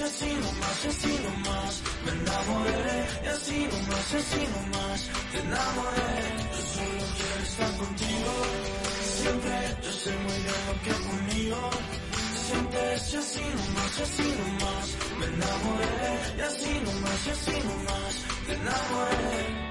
y así nomás, y así nomás me enamoré, y así nomás, y así nomás te enamoré. Yo solo quiero estar contigo, siempre yo sé muy bien lo que conmigo. Siempre y así nomás, y así nomás me enamoré, y así nomás, y así nomás te enamoré.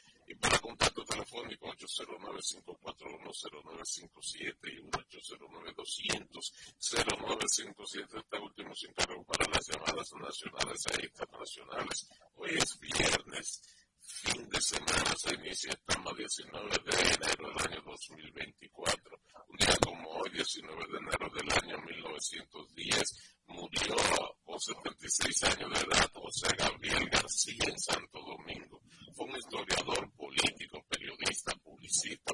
y señores. En el Cuentas Claras, el mejor espacio periodístico de la radio en República Dominicana que llega a todos ustedes de lunes a viernes por la nota que emite sus señales en la frecuencia 95.7 en FM. Estamos en la web en www.lanota957fm.com y para contacto telefónico 809-541-0957 y 809-200-0957. Este último se encargó para las llamadas nacionales e internacionales. Hoy es viernes, fin de semana, se inicia estamos 19 de enero del año 2024. Un día como hoy, 19 de enero del año 1910, murió con 76 años de edad José Gabriel García en Santo Domingo. Fue un historiador politico, periodista, pubblicista,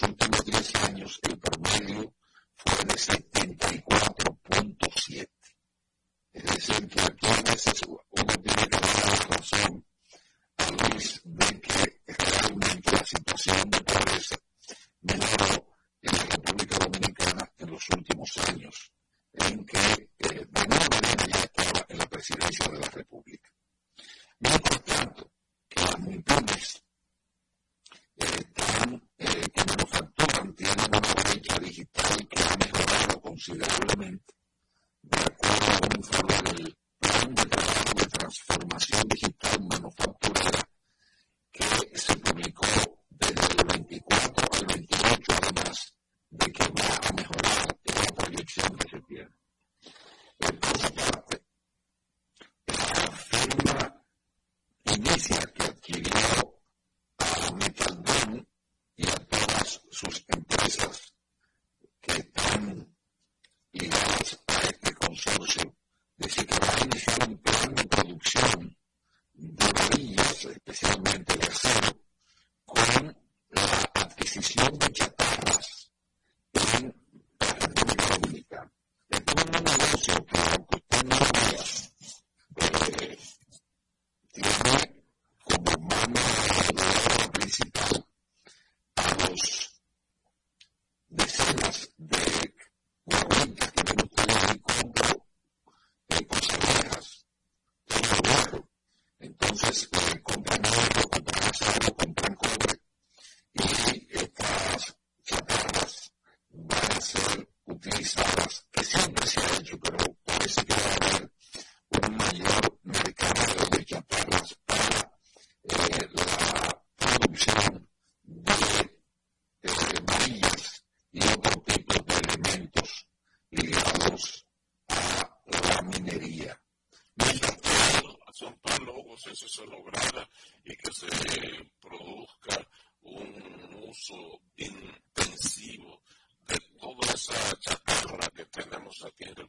los últimos 10 años el promedio fue de 74.7. Es decir, que aquí a veces este uno tiene que dar la razón a Luis de que realmente la situación de saqué del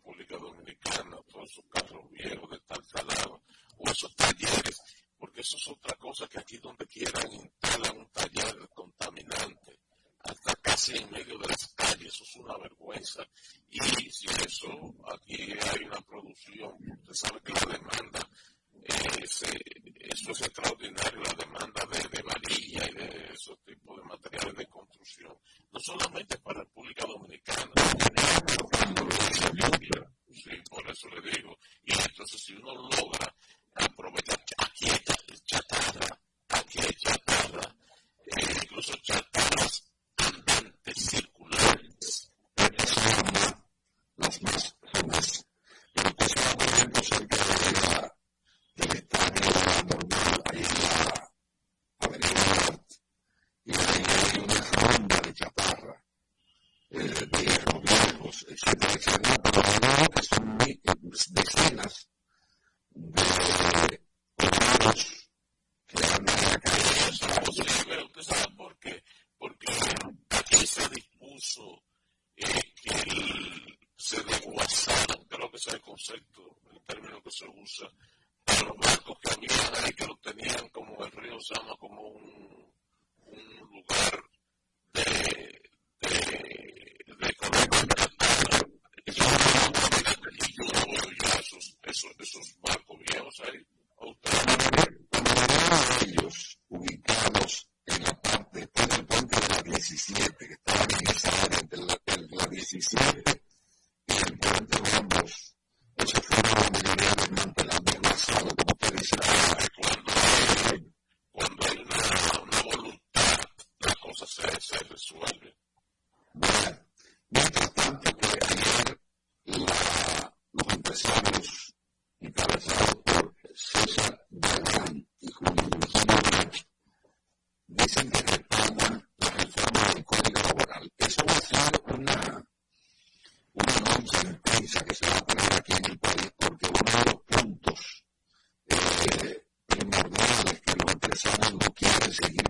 rules pensando no que era seguir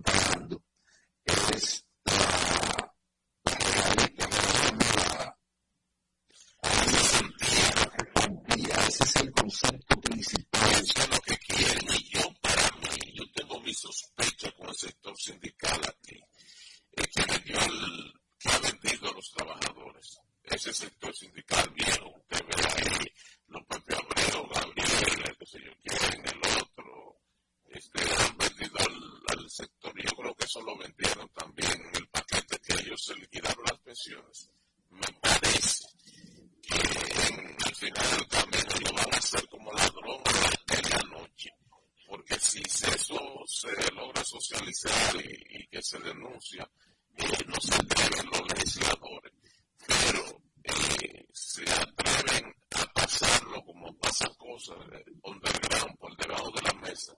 Eh, no se atreven los legisladores, pero eh, se atreven a pasarlo como pasa cosas eh, underground, por debajo de la mesa,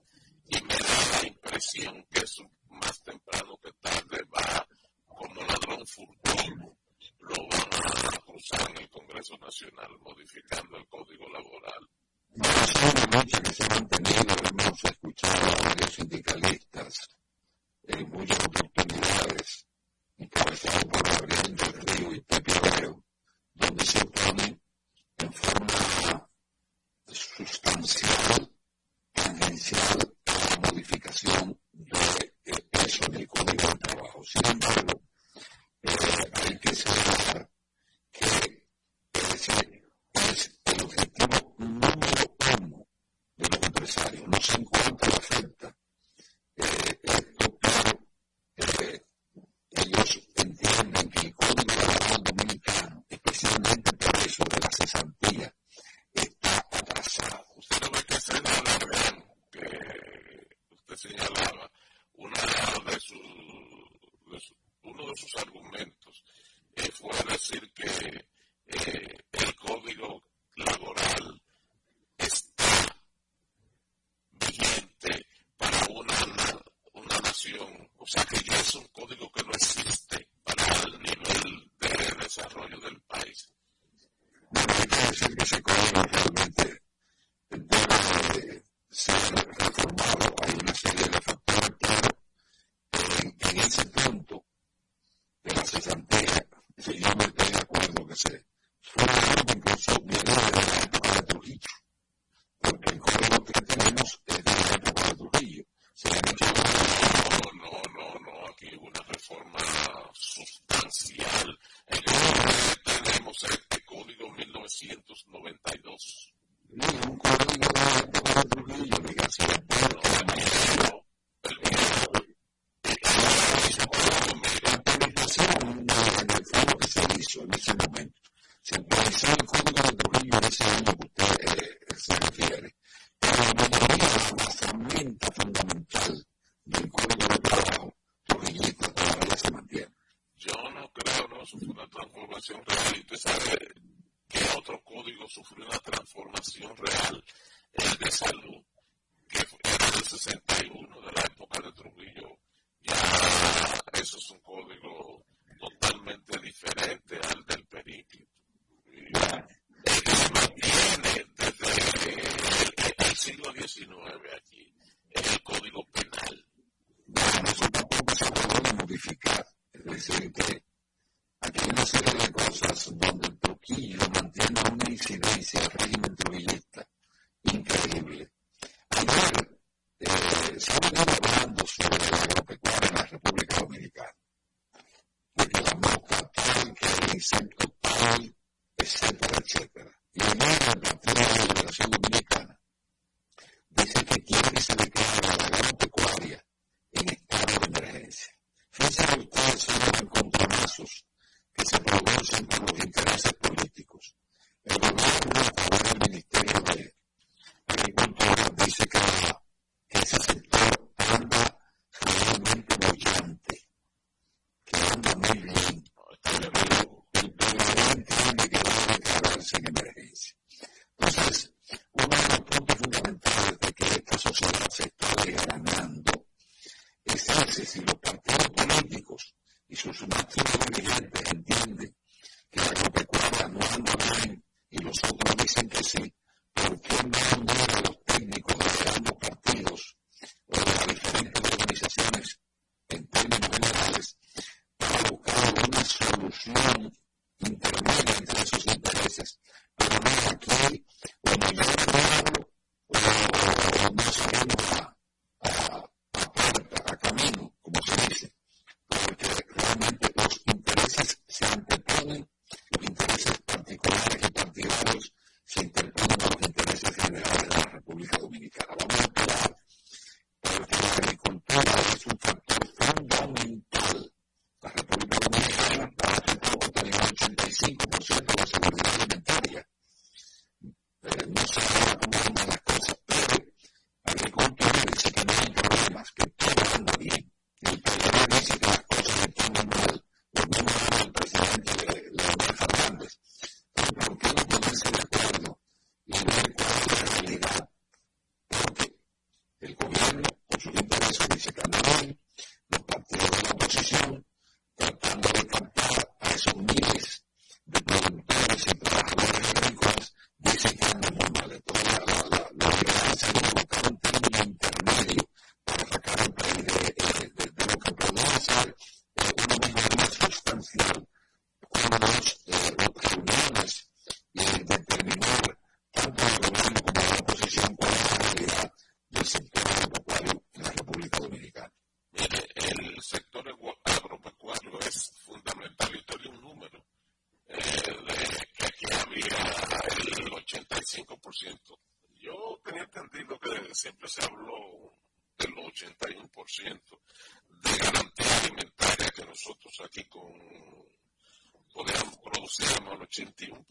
y me da la impresión que eso más temprano que tarde va como ladrón furtivo, lo van a cruzar en el Congreso Nacional modificando el Código Laboral. Esa es una lucha que se ha mantenido, hemos escuchado a varios sindicalistas en muchas oportunidades, encabezado por Gabriel del y Pepe donde se opone en forma sustancial, tangencial, la modificación de, peso del código de trabajo. Sin embargo, eh, hay que señalar que ese es el objetivo número uno de los empresarios. No se encuentra afecta. señalaba, una de sus, de su, uno de sus argumentos eh, fue decir que eh, el código laboral está vigente para una, una nación, o sea que ya es un código 61 de la época de Trujillo, ya eso es un código totalmente diferente al de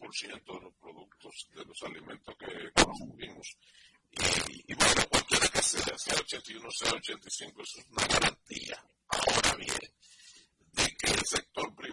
80% de los productos, de los alimentos que consumimos. Y, bueno, cualquiera que sea, sea 81, sea 85, eso es una garantía. Ahora bien, de que el sector privado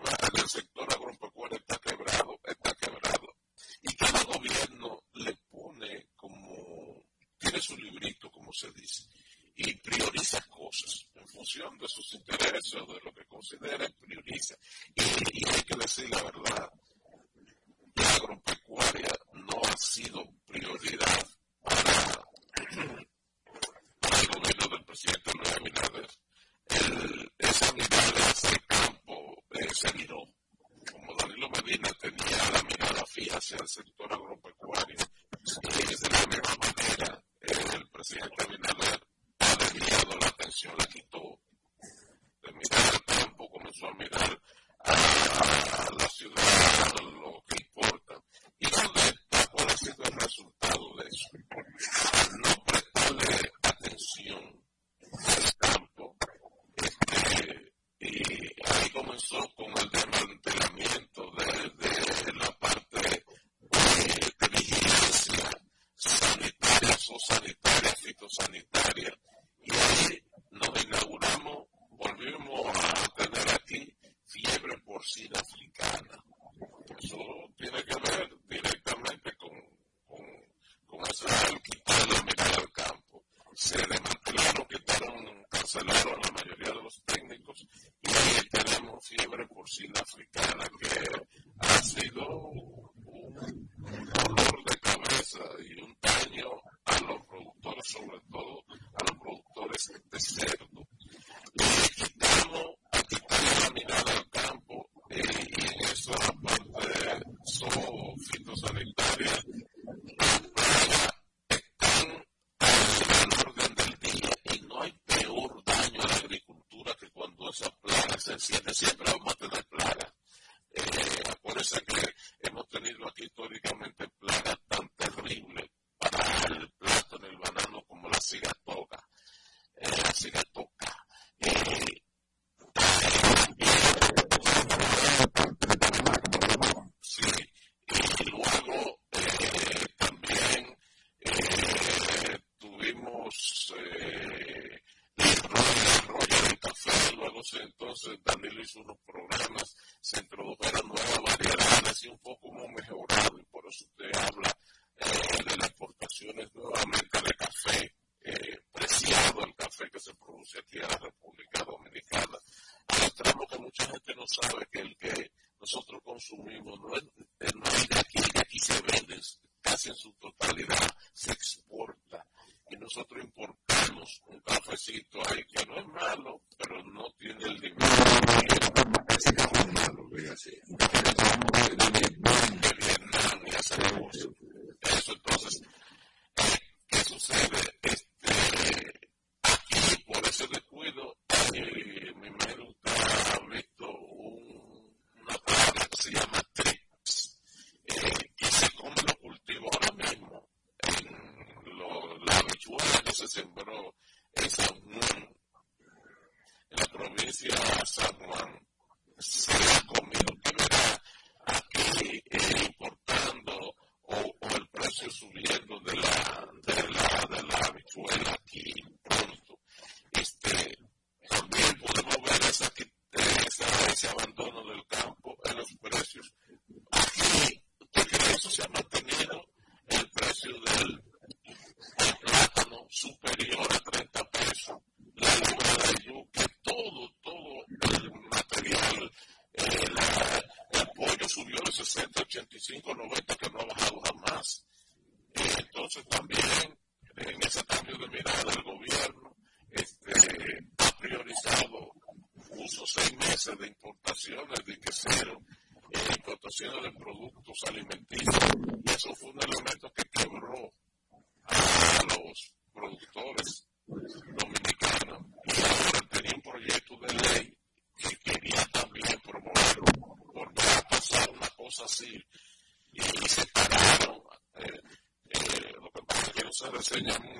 son sanitarias, fitosanitarias, y ahí nos inauguramos, volvimos a tener aquí fiebre porcina africana see someone alimenticios. Y eso fue un elemento que quebró a los productores dominicanos. Y ahora tenía un proyecto de ley que quería también promover volver a pasar una cosa así y, se pararon eh, eh, lo que pasa es que no se reseña mucho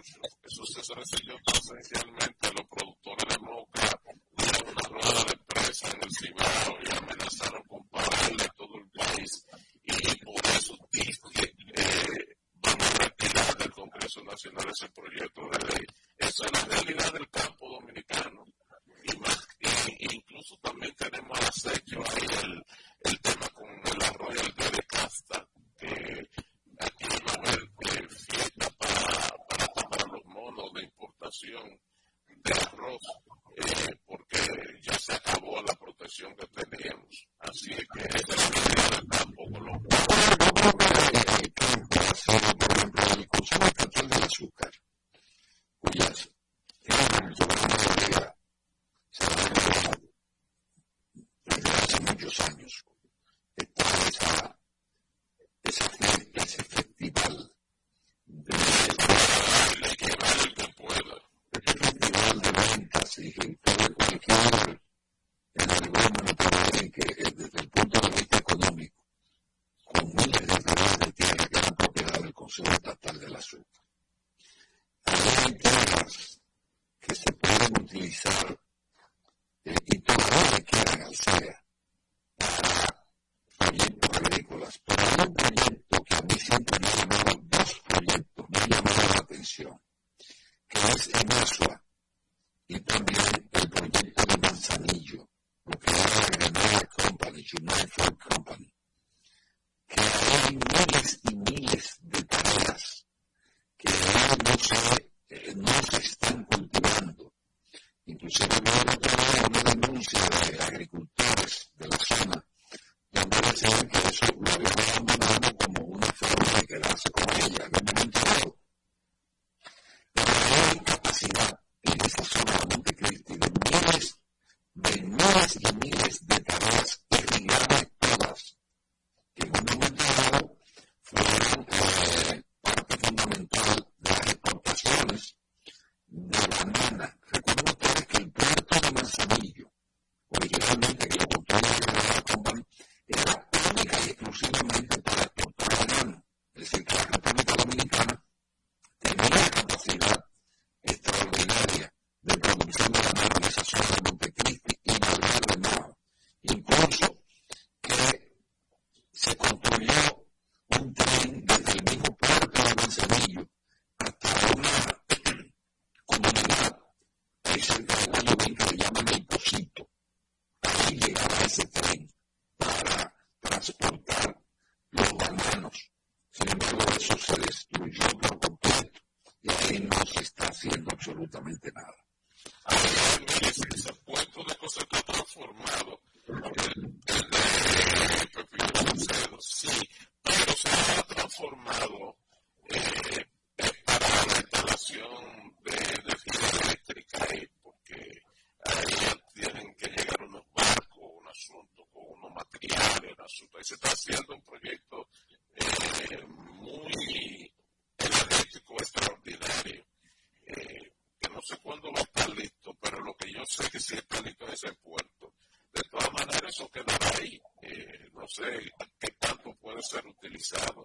no sé si está listo ese puerto. De todas maneras, eso quedará ahí. Eh, no sé qué tanto puede ser utilizado.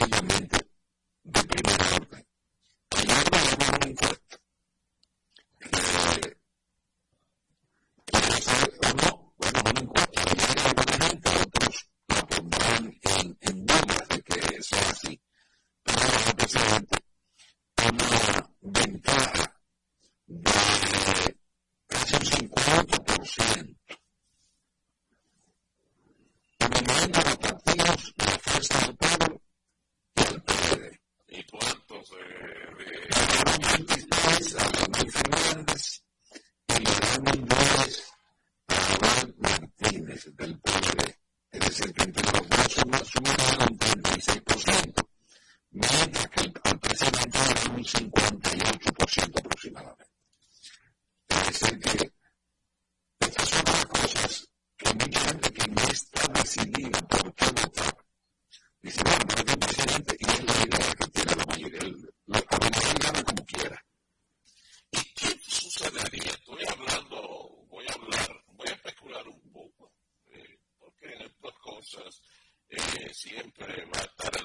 sencillamente cosas, eh, siempre va a estar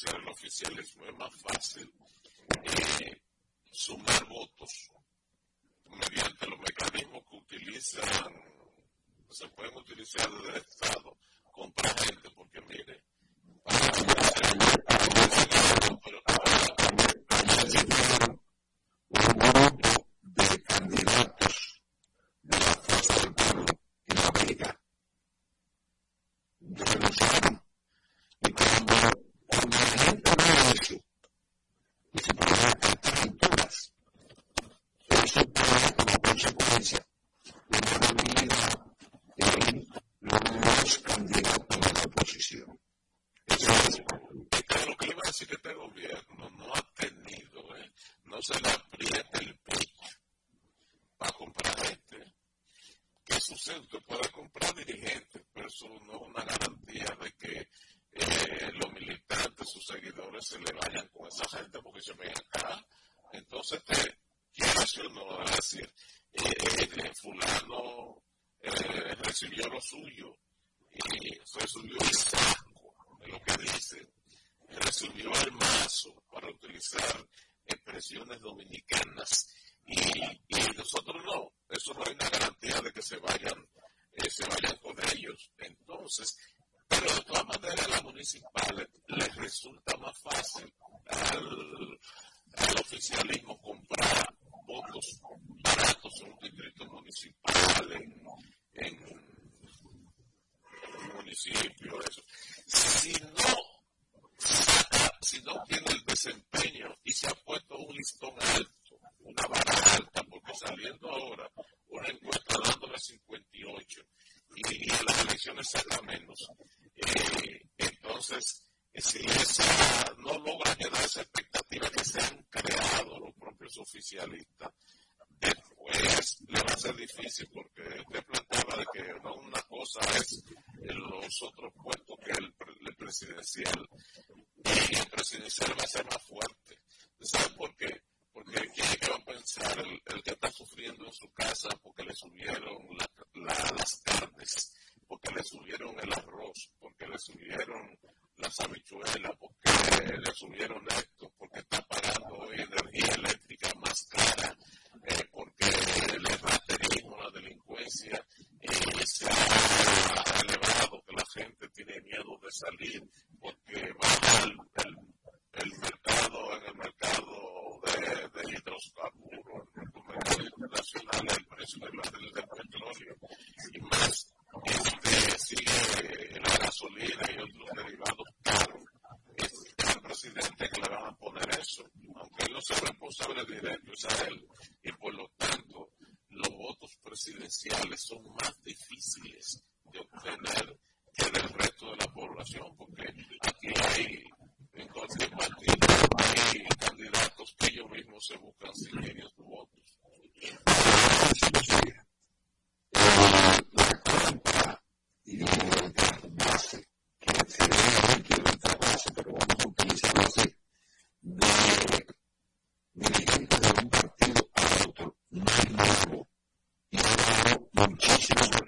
gracias al oficial les fue más fácil sumar votos mediante los mecanismos que utilizan, se pueden utilizar desde el Estado, comprar gente, porque mire, para un grupo de candidatos lo suyo, eh, resolvió el saco de lo que dice, resolvió el mazo, para utilizar expresiones dominicanas, y, y nosotros no, eso no hay una garantía de que se vayan, eh, se vayan con ellos. Entonces, pero de todas maneras a la municipal les resulta más fácil al, al oficialismo comprar votos baratos en un distrito municipal, en, en municipio, eso. Si no, saca, si no tiene el desempeño y se ha puesto un listón alto, una vara alta, porque saliendo ahora una encuesta dándole 58 y, y a las elecciones saca menos, eh, entonces, eh, si esa no logra llenar esa expectativa que se han creado los propios oficialistas, pues le va a ser difícil porque usted planteaba que no una cosa es los otros puestos que el, el presidencial y el presidencial va a ser más fuerte. ¿Saben por qué? Porque quiere que va a pensar el, el que Jesus